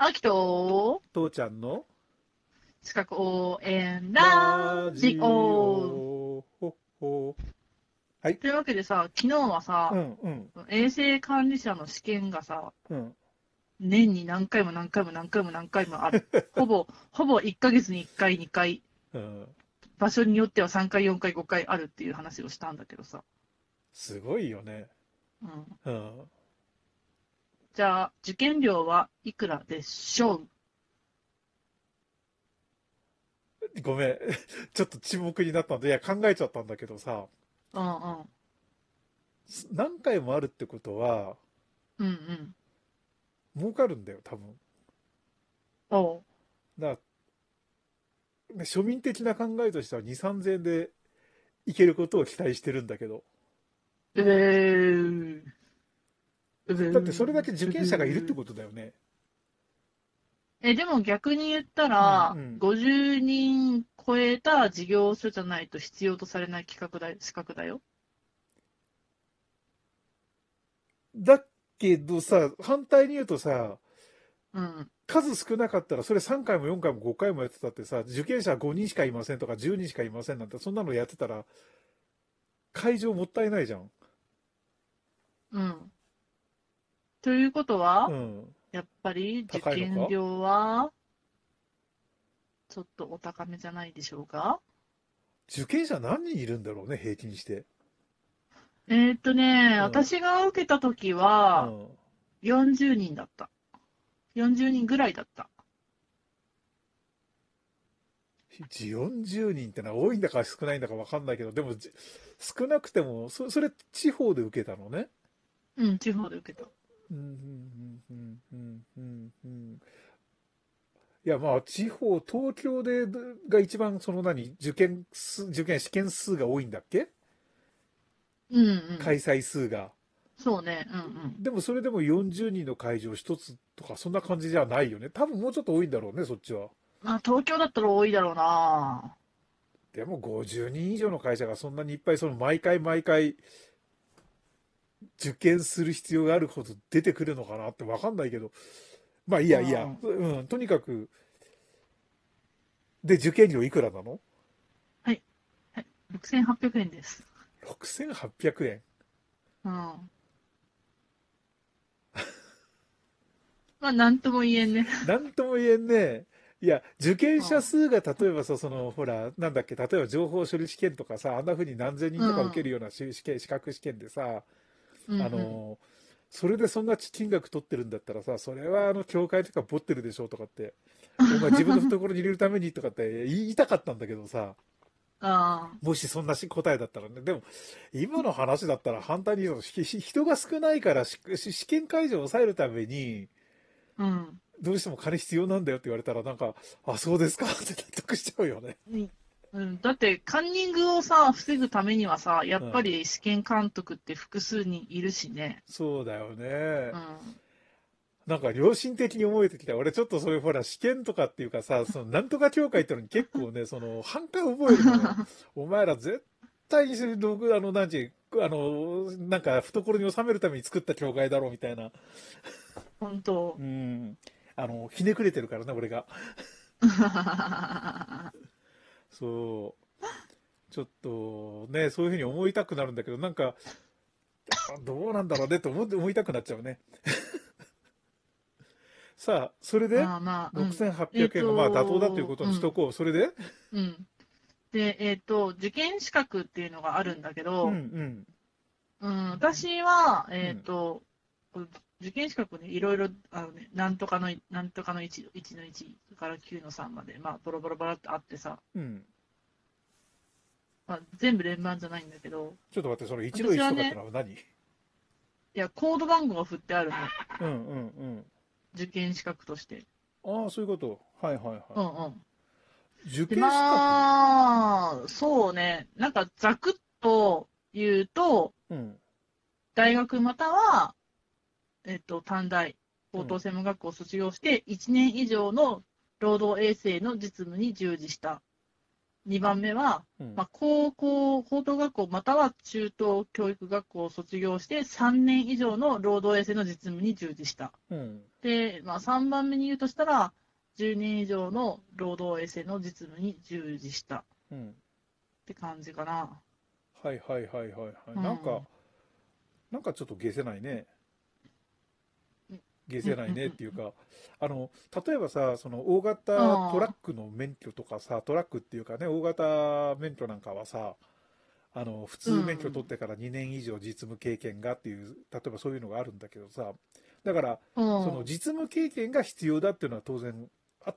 あきと、父ちゃんの？資格応援ラジオ。ほほというわけでさ、昨日はさう、んうん衛生管理者の試験がさ、うん。年に何回も何回も何回も何回もある。ほぼ、ほぼ1ヶ月に1回、2回、うん。場所によっては3回、4回、5回あるっていう話をしたんだけどさ。すごいよね。うん、うん。じゃあ、受験料はいくらでしょう？ごめん。ちょっと沈黙になったんで、いや、考えちゃったんだけどさ、うんうん。何回もあるってことは、うんうん。儲かるんだよ、多分。おう。だからね庶民的な考えとしては2、3000円でいけることを期待してるんだけど。えー。だってそれだけ受験者がいるってことだよね。え、でも逆に言ったら、うんうん50人超えた事業所じゃないと必要とされない企画だ資格だよ。だけどさ、反対に言うとさ、うん。数少なかったらそれ3回も4回も5回もやってたってさ、受験者5人しかいませんとか10人しかいませんなんて、そんなのやってたら、会場もったいないじゃん。うん。ということは、うん。やっぱり受験料は、ちょっとお高めじゃないでしょうか？受験者何人いるんだろうね、平均して。えーっとね、うん私が受けた時うは、ん。40人だった。40人ぐらいだった。40人ってのは多いんだか少ないんだか分かんないけど、でもじ少なくても、そそれ地方で受けたのね？うん、地方で受けた。うんうんうんうんうんうんうんいやまあ地方東京でが一番その何受験数受験試験数が多いんだっけ、うんうん。開催数がそうね、うんうん。でもそれでも40人の会場一つとかそんな感じじゃないよね多分もうちょっと多いんだろうねそっちはまあ、東京だったら多いだろうな。でも50人以上の会社がそんなにいっぱいその毎回毎回受験する必要があるほど出てくるのかなって分かんないけど。まあいいやいいや、うん、とにかくで受験料いくらなの？6800円です。6800円？うん。まあ、なんとも言えんね。なんとも言えんね。いや受験者数が例えばさそのほらなんだっけ例えば情報処理試験とかさあんなふうに何千人とか受けるような試試験資格試験でさ、うんうん。あのそれでそんな金額取ってるんだったらさそれはあの教会とか持ってるでしょとかってお前自分の懐に入れるためにとかって言いたかったんだけどさあもしそんなし答えだったらね。でも今の話だったら反対に言うと人が少ないから試験会場を抑えるためにあ、うん。どうしても金必要なんだよって言われたらなんかあそうですか？って納得しちゃうよね。うん、だって、カンニングをさ、防ぐためにはさ、やっぱり試験監督って複数人いるしね。そうだよねう。ん。なんか良心的に思えてきた。俺ちょっとそういうほら試験とかっていうかさ、そのなんとか協会ってのに結構ね、その反感覚えるのよ。お前ら絶対に僕あの、なんちゅうあの、なんか懐に収めるために作った協会だろうみたいな。本当う。ん。あの、ひねくれてるからね、俺が。そう。ちょっとね、そういうふうに思いたくなるんだけど、なんか、あどうなんだろうねと思って思いたくなっちゃうね。さあ、それで、まあまあ、うん6800円がまあ妥当だということにしとこう。それで？うん。で、えっ、と、受験資格っていうのがあるんだけうど、んうん。うん、私は、えっ、と、受験資格ね、いろいろ、あのね、なんとかの、なんとかの1、1の1から9の3まで、まあ、ボロボロボロってあってさ、うん。まあ、全部連番じゃないんだけど、ちょっと待って、その1の1とかってのは何？いや、コード番号が振ってあるの、うんうん受験資格として。うん。ああ、そういうこと。はいはいうんはうん。い。受で験資格？まあ、そうね、なんかざくっと言うと、うん。大学または、えっと、短大、高等専門学校を卒業して、1年以上の労働衛生の実務に従事した2番目は、うんまあ、高校、高等学校または中等教育学校を卒業して3年以上の労働衛生の実務に従事した。うん。で、まあ、3番目に言うとしたら、10年以上の労働衛生の実務に従事したっうん。て感じかな。はいはいはいはいはい。うんなんか、なんかちょっと消せないねうん。消せないねっていうか、あの、例えばさ、その大型トラックの免許とかさ、トラックっていうかね、大型免許なんかはさ、あの、普通免許取ってから2年以上実務経験がっていう、例えばそういうのがあるんだけどさ、だから、うん、その実務経験が必要だっていうのは当然あっ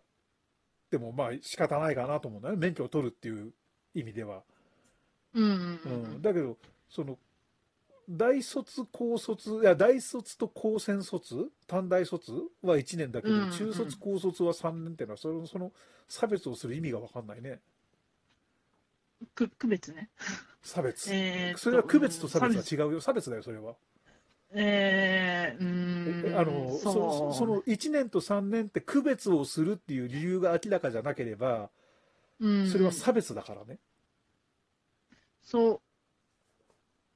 てもまあ仕方ないかなと思うんだよね。免許を取るっていう意味では。うん、だけど、その、大卒、高卒、いや、大卒と高専卒、短大卒は1年だけど、うんうん中卒、高卒は3年っていうのは、その、その差別をする意味が分かんないね。く区別ね。差別。えーそれは区別と差別うんは違うよ。差別だよ、それは。えー、うーん。あの、そその1年と3年って区別をするっていう理由が明らかじゃなければ、うんそれは差別だからね。そう、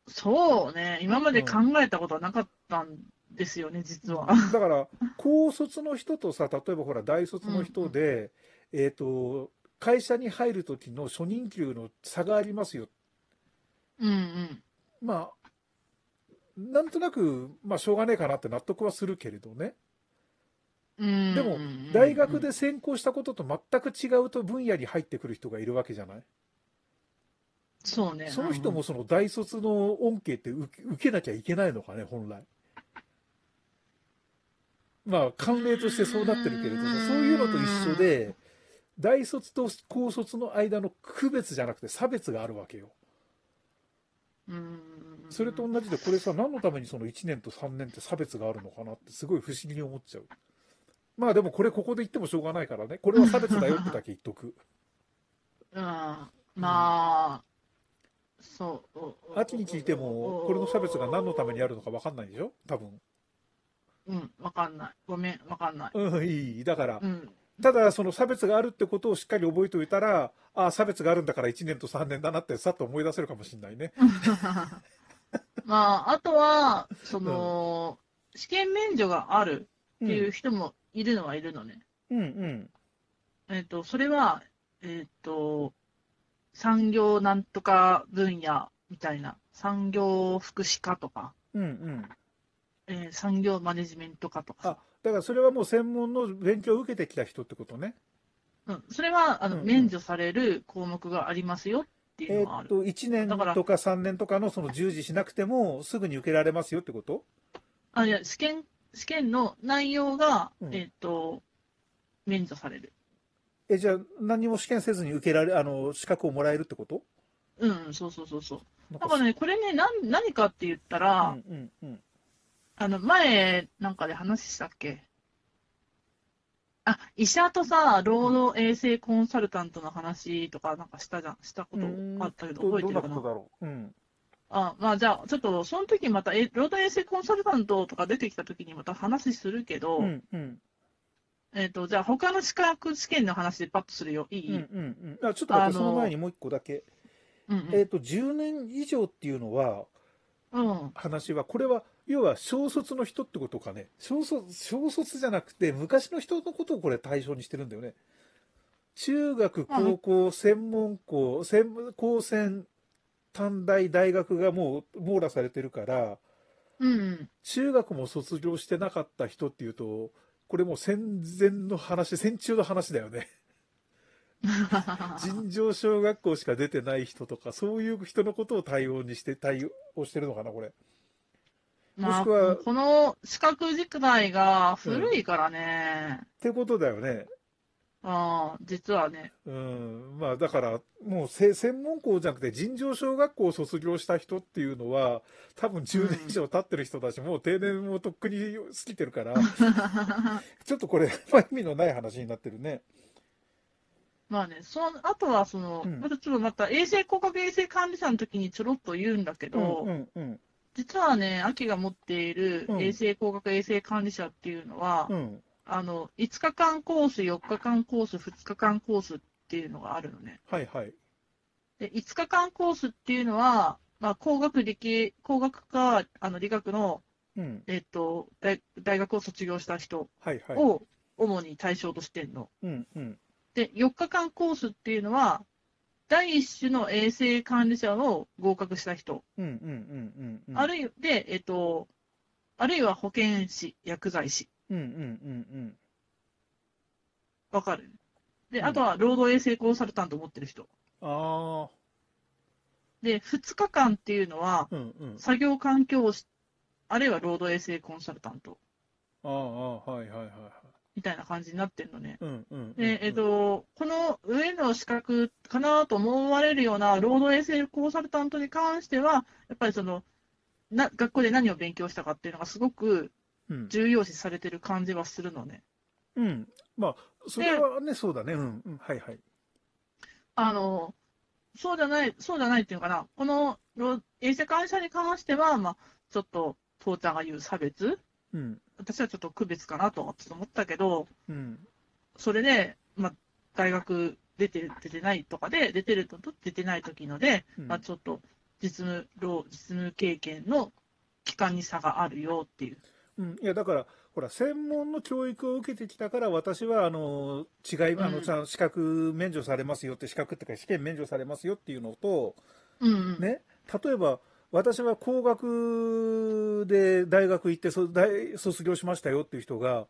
そうね、今まで考えたことはなかったんですよね、実は。だから、高卒の人とさ、例えばほら、大卒の人で、えっ、と、会社に入る時の初任給の差がありますよ。うんうん。まあ、なんとなく、まあ、しょうがねえかなって納得はするけれどね。うんでも、大学で専攻したことと全く違うと分野に入ってくる人がいるわけじゃない？そうね。その人もその大卒の恩恵って受け受けなきゃいけないのかね、本来。まあ、慣例としてそうなってるけれども、そういうのと一緒で、大卒と高卒の間の区別じゃなくて差別があるわけよ。それと同じで、これさ、何のためにその1年と3年って差別があるのかなってすごい不思議に思っちゃう。まあでもこれここで言ってもしょうがないからね。これは差別だよってだけ言っとく。うん、まあ。秋に聞いても、これの差別が何のためにあるのか分かんないでしょ？多分。うん、わかんない。ごめん、わかんない。うん、いい。だからう、ん。ただその差別があるってことをしっかり覚えておいたら、ああ、差別があるんだから1年と3年だなってさっと思い出せるかもしれないね。まあ、あとは、その、試験免除があるっていう人もいるのはいるのね。うんうん。えっ、と、それは、えっ、と、産業なんとか分野みたいな、産業福祉課とか、うんうん。えー産業マネジメント課とかあ、だからそれはもう専門の勉強を受けてきた人ってことね。うん、それはあの、うんうん免除される項目がありますよっていうえのがある。ーっと、1年とか3年とかのその従事しなくても、すぐに受けられますよってこと？あいや試験試験の内容が、うんえっ、と、免除される。え、じゃあ、何も試験せずに受けられ、あの、資格をもらえるってこと？うん、そうそうそうそう。だからね、これね、なん何かって言ったら、うんうんうん。あの、前なんかで話したっけ？あ、医者とさ、労働衛生コンサルタントの話とかなんかしたじゃん、したことあったけど、覚えてるかな？どんなことだろう？うん。あ、まあじゃあ、ちょっと、その時また、え労働衛生コンサルタントとか出てきた時にまた話するけど、うんうん。えっ、と、じゃあ他の資格試験の話でパッとするよ。いい、うんうんうん。あちょっと待って、その前にもう一個だけ。うんうんえっと、10年以上っていうのは、うん。話は、これは、要は小卒の人ってことかね。小卒、小卒じゃなくて、昔の人のことをこれ対象にしてるんだよね。中学、高校、専門校、専門高専、短大、大学がもう網羅されてるから、うん。中学も卒業してなかった人っていうと、これもう戦前の話、戦中の話だよね。尋常小学校しか出てない人とか、そういう人のことを対応にして、対応してるのかな、これ。まあ、もしくはこの資格軸題が古いからね、ってことだよね。あ実はね、うん。まあ、だから、もうせ、専門校じゃなくて、尋常小学校を卒業した人っていうのは、多分10年以上経ってる人たち、もう定年もとっくに過ぎてるから、ちょっとこれ、まあ意味のない話になってるね。まあね、そのあとはその、うんまたちょっとまた衛生広角衛生管理者の時にちょろっと言うんだけど、うんうんうん。実はね、秋が持っているうん衛生広角衛生管理者っていうのは、うん。あの5日間コース、4日間コース、2日間コースっていうのがあるのね。はいはい。で、5日間コースっていうのは、まあ、工学理系、工学か、あの、理学の、うん。えっと、大大学を卒業した人。を主に対象としてんの。うんうん。で、4日間コースっていうのは、第一種の衛生管理者を合格した人、うんうんうんうんうん。あるいは、で、えっと、あるいは保健師、薬剤師、うんうんうんわかるで、うんあとは労働衛生コンサルタントを持ってる人。うん。ああ。で、2日間っていうのは、うんうん。作業環境士、あるいは労働衛生コンサルタントああ、はいはいはいはい。みたいな感じになってるのね。うんうんうんうん。で、えっと、この上の資格かなと思われるような労働衛生コンサルタントに関しては、やっぱりその、な学校で何を勉強したかっていうのがすごくうん、重要視されてる感じはするのね。うん。まあ、それはね、そうだね。うんうん。はいはい。あの、そうじゃない、そうじゃないっていうのかな、この労衛生管理者に関しては、まあ、ちょっと、父ちゃんが言う差別、うん。私はちょっと区別かなとはちょっと思ったけど、うん。それで、まあ、大学出てる、出てないとかで、出てるとと出てない時ので、うんまあ、ちょっと実務、労実務経験の期間に差があるよっていう。うん、いやだから、ほら、専門の教育を受けてきたから、私はあの違い、あのうん。ちゃん資格免除されますよって、資格っていうか、試験免除されますよっていうのと、うんうん。ね、例えば、私は工学で大学行ってそ大卒業しましたよっていう人が、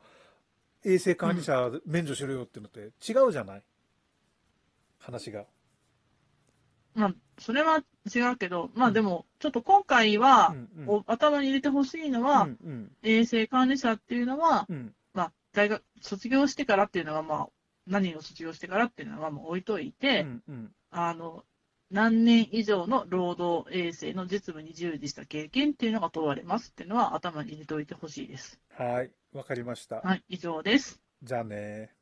衛生管理者免除しろよっていうのって違うじゃない、話が。まあ、それは違うけど、まあでも、ちょっと今回は、うんうんお頭に入れてほしいのうは、んうん衛生管理者っていうのは、うんまあ、大学、卒業してからっていうのは、まあ、何を卒業してからっていうのは、もう置いといて、うんうんあの、何年以上の労働衛生の実務に従事した経験っていうのが問われますっていうのは頭に入れておいてほしいです。はい、わかりました。はい、以上です。じゃあね